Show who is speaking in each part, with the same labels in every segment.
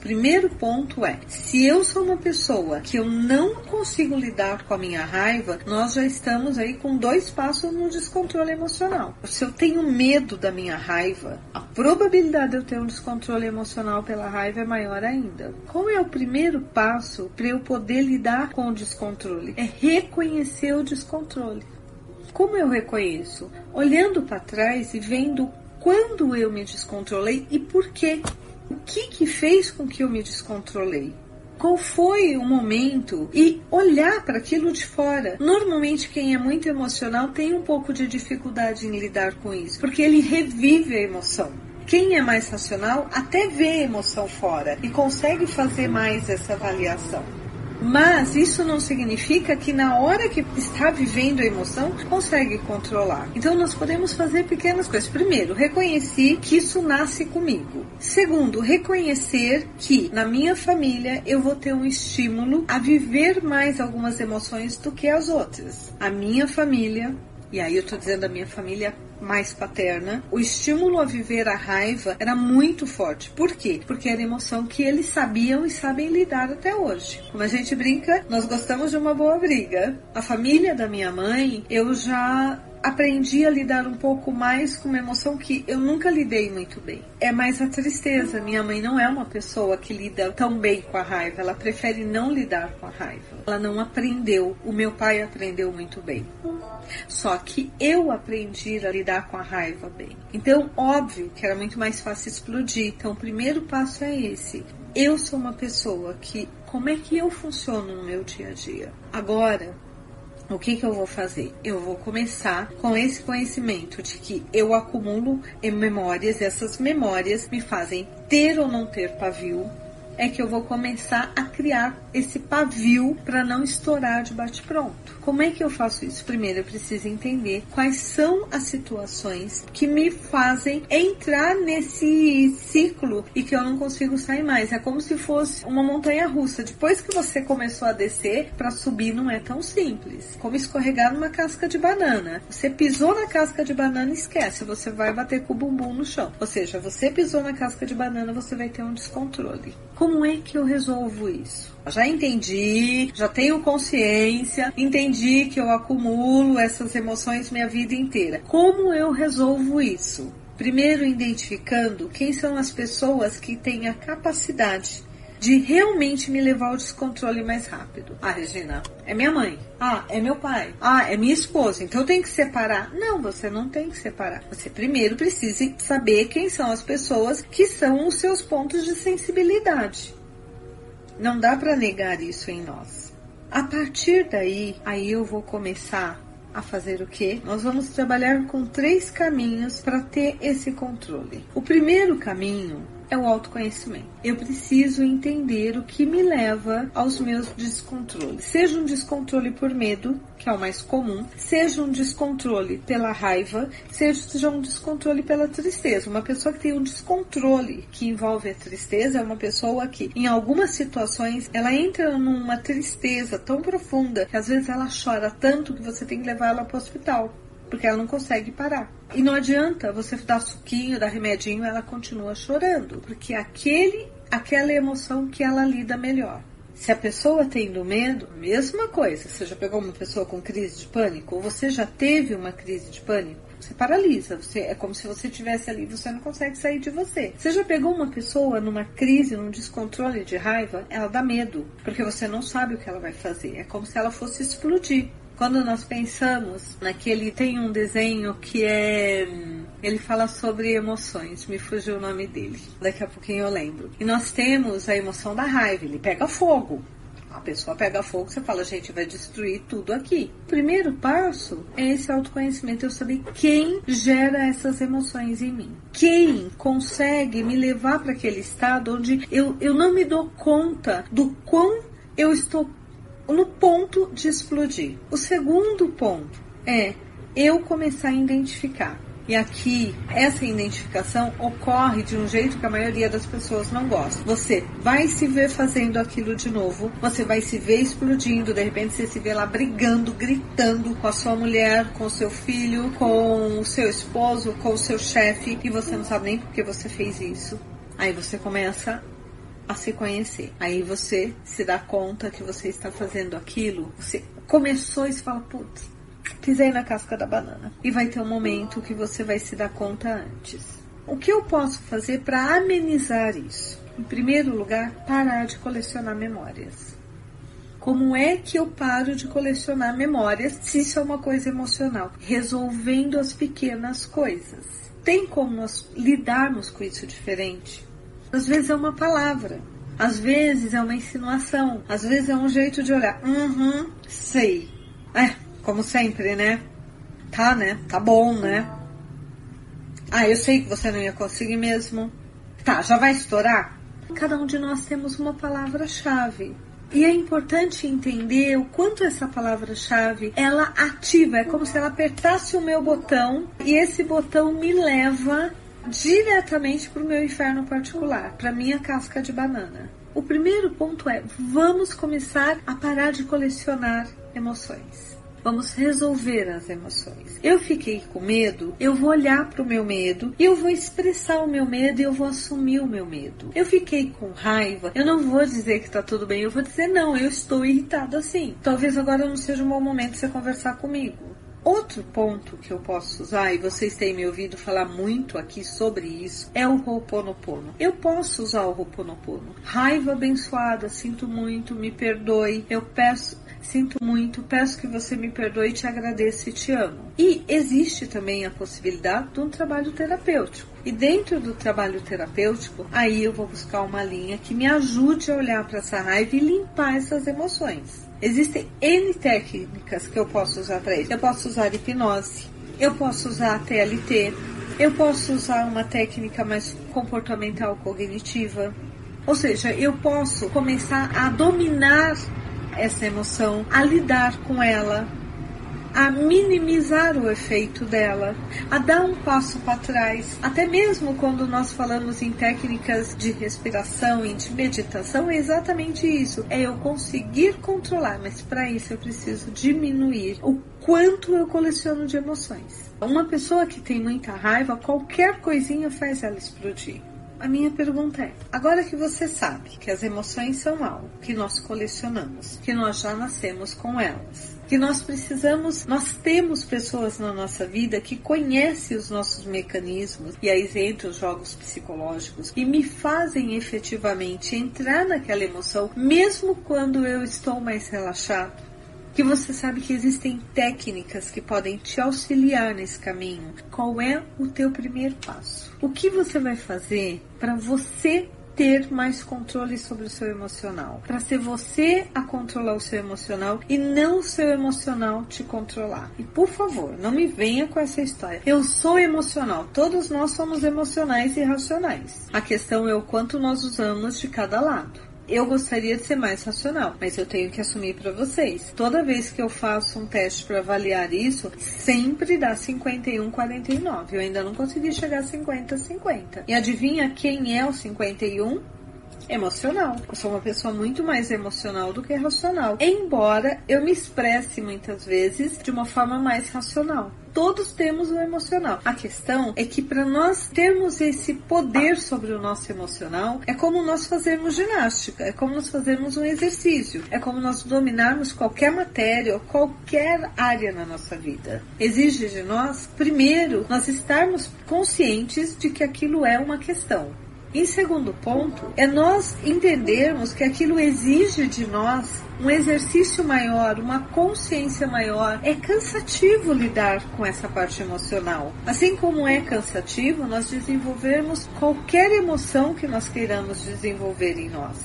Speaker 1: Primeiro ponto é: se eu sou uma pessoa que eu não consigo lidar com a minha raiva, nós já estamos aí com dois passos no descontrole emocional. Se eu tenho medo da minha raiva, a probabilidade de eu ter um descontrole emocional pela raiva é maior ainda. Qual é o primeiro passo para eu poder lidar com o descontrole? É reconhecer o descontrole. Como eu reconheço? Olhando para trás e vendo quando eu me descontrolei e por quê. O que que fez com que eu me descontrolei? Qual foi o momento? E olhar para aquilo de fora. Normalmente, quem é muito emocional tem um pouco de dificuldade em lidar com isso, porque ele revive a emoção. Quem é mais racional até vê a emoção fora e consegue fazer mais essa avaliação. Mas isso não significa que na hora que está vivendo a emoção, consegue controlar. Então nós podemos fazer pequenas coisas. Primeiro, reconhecer que isso nasce comigo. Segundo, reconhecer que na minha família eu vou ter um estímulo a viver mais algumas emoções do que as outras. A minha família, e aí eu estou dizendo a minha família mais paterna, o estímulo a viver a raiva era muito forte. Por quê? Porque era emoção que eles sabiam e sabem lidar até hoje. Como a gente brinca, nós gostamos de uma boa briga. A família da minha mãe, eu já aprendi a lidar um pouco mais com uma emoção que eu nunca lidei muito bem. É mais a tristeza. Minha mãe não é uma pessoa que lida tão bem com a raiva, ela prefere não lidar com a raiva. Ela não aprendeu. O meu pai aprendeu muito bem. Só que eu aprendi a lidar com a raiva bem. Então, óbvio que era muito mais fácil explodir. Então, o primeiro passo é esse. Eu sou uma pessoa que como é que eu funciono no meu dia a dia? Agora, o que, que eu vou fazer? Eu vou começar com esse conhecimento de que eu acumulo memórias, essas memórias me fazem ter ou não ter pavio, é que eu vou começar a criar esse pavio para não estourar de bate-pronto. Como é que eu faço isso? Primeiro, eu preciso entender quais são as situações que me fazem entrar nesse ciclo e que eu não consigo sair mais. É como se fosse uma montanha russa. Depois que você começou a descer, para subir não é tão simples. Como escorregar numa casca de banana. Você pisou na casca de banana, esquece, você vai bater com o bumbum no chão. Ou seja, você pisou na casca de banana, você vai ter um descontrole. Como como é que eu resolvo isso? Já entendi, já tenho consciência, entendi que eu acumulo essas emoções minha vida inteira. Como eu resolvo isso? Primeiro, identificando quem são as pessoas que têm a capacidade de realmente me levar ao descontrole mais rápido. Ah, Regina, é minha mãe. Ah, é meu pai. Ah, é minha esposa. Então eu tenho que separar. Não, você não tem que separar. Você primeiro precisa saber quem são as pessoas que são os seus pontos de sensibilidade. Não dá para negar isso em nós. A partir daí, aí eu vou começar a fazer o que? Nós vamos trabalhar com três caminhos para ter esse controle. O primeiro caminho é o autoconhecimento. Eu preciso entender o que me leva aos meus descontroles. Seja um descontrole por medo, que é o mais comum, seja um descontrole pela raiva, seja um descontrole pela tristeza. Uma pessoa que tem um descontrole que envolve a tristeza é uma pessoa que, em algumas situações, ela entra numa tristeza tão profunda que às vezes ela chora tanto que você tem que levar ela para o hospital porque ela não consegue parar. E não adianta você dar suquinho, dar remedinho, ela continua chorando, porque aquele, aquela emoção que ela lida melhor. Se a pessoa tem do medo, mesma coisa. Você já pegou uma pessoa com crise de pânico, ou você já teve uma crise de pânico, você paralisa. Você, é como se você estivesse ali, você não consegue sair de você. Você já pegou uma pessoa numa crise, num descontrole de raiva, ela dá medo, porque você não sabe o que ela vai fazer. É como se ela fosse explodir. Quando nós pensamos naquele tem um desenho que é ele fala sobre emoções, me fugiu o nome dele. Daqui a pouquinho eu lembro. E nós temos a emoção da raiva, ele pega fogo. A pessoa pega fogo, você fala, gente, vai destruir tudo aqui. O primeiro passo é esse autoconhecimento, eu saber quem gera essas emoções em mim. Quem consegue me levar para aquele estado onde eu, eu não me dou conta do quão eu estou no ponto de explodir. O segundo ponto é eu começar a identificar. E aqui, essa identificação ocorre de um jeito que a maioria das pessoas não gosta. Você vai se ver fazendo aquilo de novo, você vai se ver explodindo, de repente você se vê lá brigando, gritando com a sua mulher, com o seu filho, com o seu esposo, com o seu chefe, e você não sabe nem por que você fez isso. Aí você começa a se conhecer. Aí você se dá conta que você está fazendo aquilo, você começou e se fala, putz, pisei na casca da banana. E vai ter um momento que você vai se dar conta antes. O que eu posso fazer para amenizar isso? Em primeiro lugar, parar de colecionar memórias. Como é que eu paro de colecionar memórias se isso é uma coisa emocional? Resolvendo as pequenas coisas. Tem como nós lidarmos com isso diferente? Às vezes é uma palavra, às vezes é uma insinuação, às vezes é um jeito de olhar. Uhum, sei. É, como sempre, né? Tá, né? Tá bom, né? Ah, eu sei que você não ia conseguir mesmo. Tá, já vai estourar? Cada um de nós temos uma palavra-chave. E é importante entender o quanto essa palavra-chave ela ativa, é como se ela apertasse o meu botão e esse botão me leva diretamente para o meu inferno particular, para minha casca de banana. O primeiro ponto é: vamos começar a parar de colecionar emoções. Vamos resolver as emoções. Eu fiquei com medo, eu vou olhar para o meu medo, eu vou expressar o meu medo e eu vou assumir o meu medo. Eu fiquei com raiva, eu não vou dizer que está tudo bem, eu vou dizer não, eu estou irritado assim. Talvez agora não seja um bom momento você conversar comigo. Outro ponto que eu posso usar, e vocês têm me ouvido falar muito aqui sobre isso, é o Ho'oponopono. Eu posso usar o Ho'oponopono. Raiva abençoada, sinto muito, me perdoe. Eu peço, sinto muito, peço que você me perdoe, te agradeço e te amo. E existe também a possibilidade de um trabalho terapêutico. E dentro do trabalho terapêutico, aí eu vou buscar uma linha que me ajude a olhar para essa raiva e limpar essas emoções. Existem N técnicas que eu posso usar para isso. Eu posso usar hipnose, eu posso usar a TLT, eu posso usar uma técnica mais comportamental cognitiva. Ou seja, eu posso começar a dominar essa emoção, a lidar com ela, a minimizar o efeito dela, a dar um passo para trás. Até mesmo quando nós falamos em técnicas de respiração e de meditação, é exatamente isso. É eu conseguir controlar, mas para isso eu preciso diminuir o quanto eu coleciono de emoções. Uma pessoa que tem muita raiva, qualquer coisinha faz ela explodir. A minha pergunta é: agora que você sabe que as emoções são algo que nós colecionamos, que nós já nascemos com elas, que nós precisamos, nós temos pessoas na nossa vida que conhecem os nossos mecanismos e aí entra os jogos psicológicos e me fazem efetivamente entrar naquela emoção, mesmo quando eu estou mais relaxado que você sabe que existem técnicas que podem te auxiliar nesse caminho. Qual é o teu primeiro passo? O que você vai fazer para você ter mais controle sobre o seu emocional, para ser você a controlar o seu emocional e não o seu emocional te controlar. E por favor, não me venha com essa história. Eu sou emocional, todos nós somos emocionais e racionais. A questão é o quanto nós usamos de cada lado eu gostaria de ser mais racional, mas eu tenho que assumir para vocês. Toda vez que eu faço um teste para avaliar isso, sempre dá 51, 49. Eu ainda não consegui chegar a 50, 50. E adivinha quem é o 51? emocional. Eu sou uma pessoa muito mais emocional do que racional. Embora eu me expresse muitas vezes de uma forma mais racional. Todos temos o emocional. A questão é que para nós termos esse poder sobre o nosso emocional, é como nós fazermos ginástica, é como nós fazermos um exercício, é como nós dominarmos qualquer matéria ou qualquer área na nossa vida. Exige de nós, primeiro, nós estarmos conscientes de que aquilo é uma questão. Em segundo ponto, é nós entendermos que aquilo exige de nós um exercício maior, uma consciência maior. É cansativo lidar com essa parte emocional. Assim como é cansativo nós desenvolvermos qualquer emoção que nós queiramos desenvolver em nós.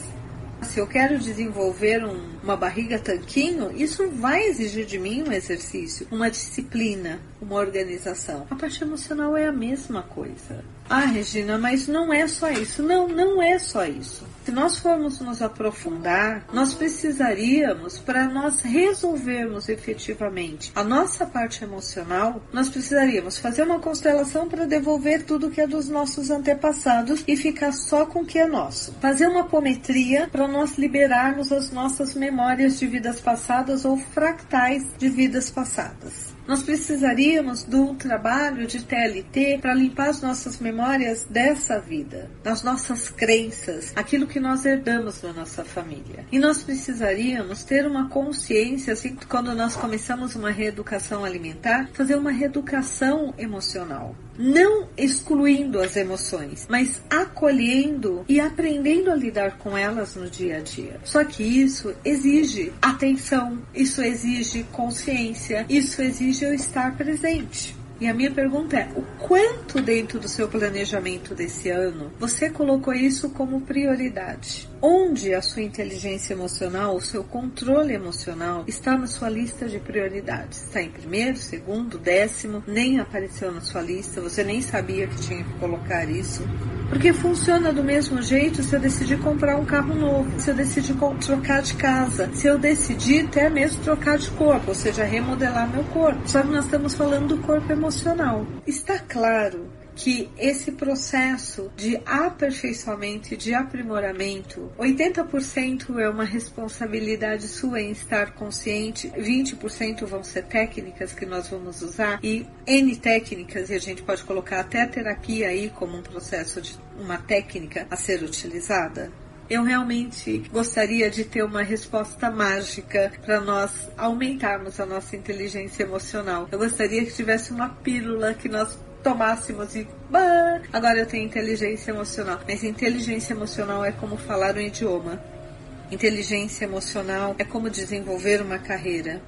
Speaker 1: Se eu quero desenvolver um, uma barriga tanquinho, isso vai exigir de mim um exercício, uma disciplina, uma organização. A parte emocional é a mesma coisa. Ah, Regina, mas não é só isso. Não, não é só isso. Se nós formos nos aprofundar, nós precisaríamos, para nós resolvermos efetivamente a nossa parte emocional, nós precisaríamos fazer uma constelação para devolver tudo que é dos nossos antepassados e ficar só com o que é nosso. Fazer uma apometria para nós liberarmos as nossas memórias de vidas passadas ou fractais de vidas passadas. Nós precisaríamos do trabalho de TLT para limpar as nossas memórias dessa vida, das nossas crenças, aquilo que nós herdamos da nossa família. E nós precisaríamos ter uma consciência, assim, quando nós começamos uma reeducação alimentar, fazer uma reeducação emocional não excluindo as emoções, mas acolhendo e aprendendo a lidar com elas no dia a dia. Só que isso exige atenção, isso exige consciência, isso exige eu estar presente. E a minha pergunta é: o quanto dentro do seu planejamento desse ano você colocou isso como prioridade? Onde a sua inteligência emocional, o seu controle emocional está na sua lista de prioridades? Está em primeiro, segundo, décimo, nem apareceu na sua lista, você nem sabia que tinha que colocar isso. Porque funciona do mesmo jeito se eu decidir comprar um carro novo, se eu decidir trocar de casa, se eu decidir até mesmo trocar de corpo, ou seja, remodelar meu corpo. Só que nós estamos falando do corpo emocional. Está claro que esse processo de aperfeiçoamento e de aprimoramento, 80% é uma responsabilidade sua em estar consciente, 20% vão ser técnicas que nós vamos usar e N técnicas, e a gente pode colocar até a terapia aí como um processo de uma técnica a ser utilizada. Eu realmente gostaria de ter uma resposta mágica para nós aumentarmos a nossa inteligência emocional. Eu gostaria que tivesse uma pílula que nós tomássemos e agora eu tenho inteligência emocional. Mas inteligência emocional é como falar um idioma. Inteligência emocional é como desenvolver uma carreira.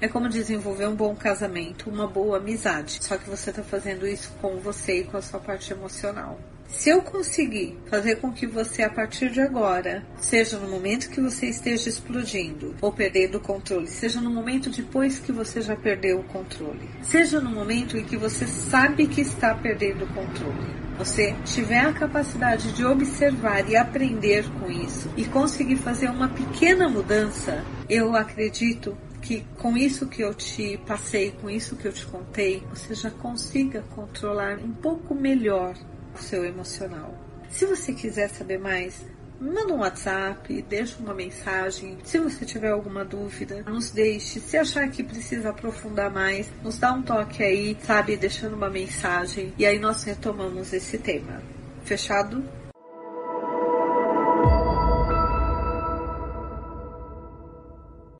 Speaker 1: É como desenvolver um bom casamento, uma boa amizade. Só que você está fazendo isso com você e com a sua parte emocional. Se eu conseguir fazer com que você, a partir de agora, seja no momento que você esteja explodindo ou perdendo o controle, seja no momento depois que você já perdeu o controle, seja no momento em que você sabe que está perdendo o controle, você tiver a capacidade de observar e aprender com isso e conseguir fazer uma pequena mudança, eu acredito que com isso que eu te passei, com isso que eu te contei, você já consiga controlar um pouco melhor o seu emocional. Se você quiser saber mais, manda um WhatsApp, deixa uma mensagem. Se você tiver alguma dúvida, nos deixe. Se achar que precisa aprofundar mais, nos dá um toque aí, sabe, deixando uma mensagem. E aí nós retomamos esse tema. Fechado?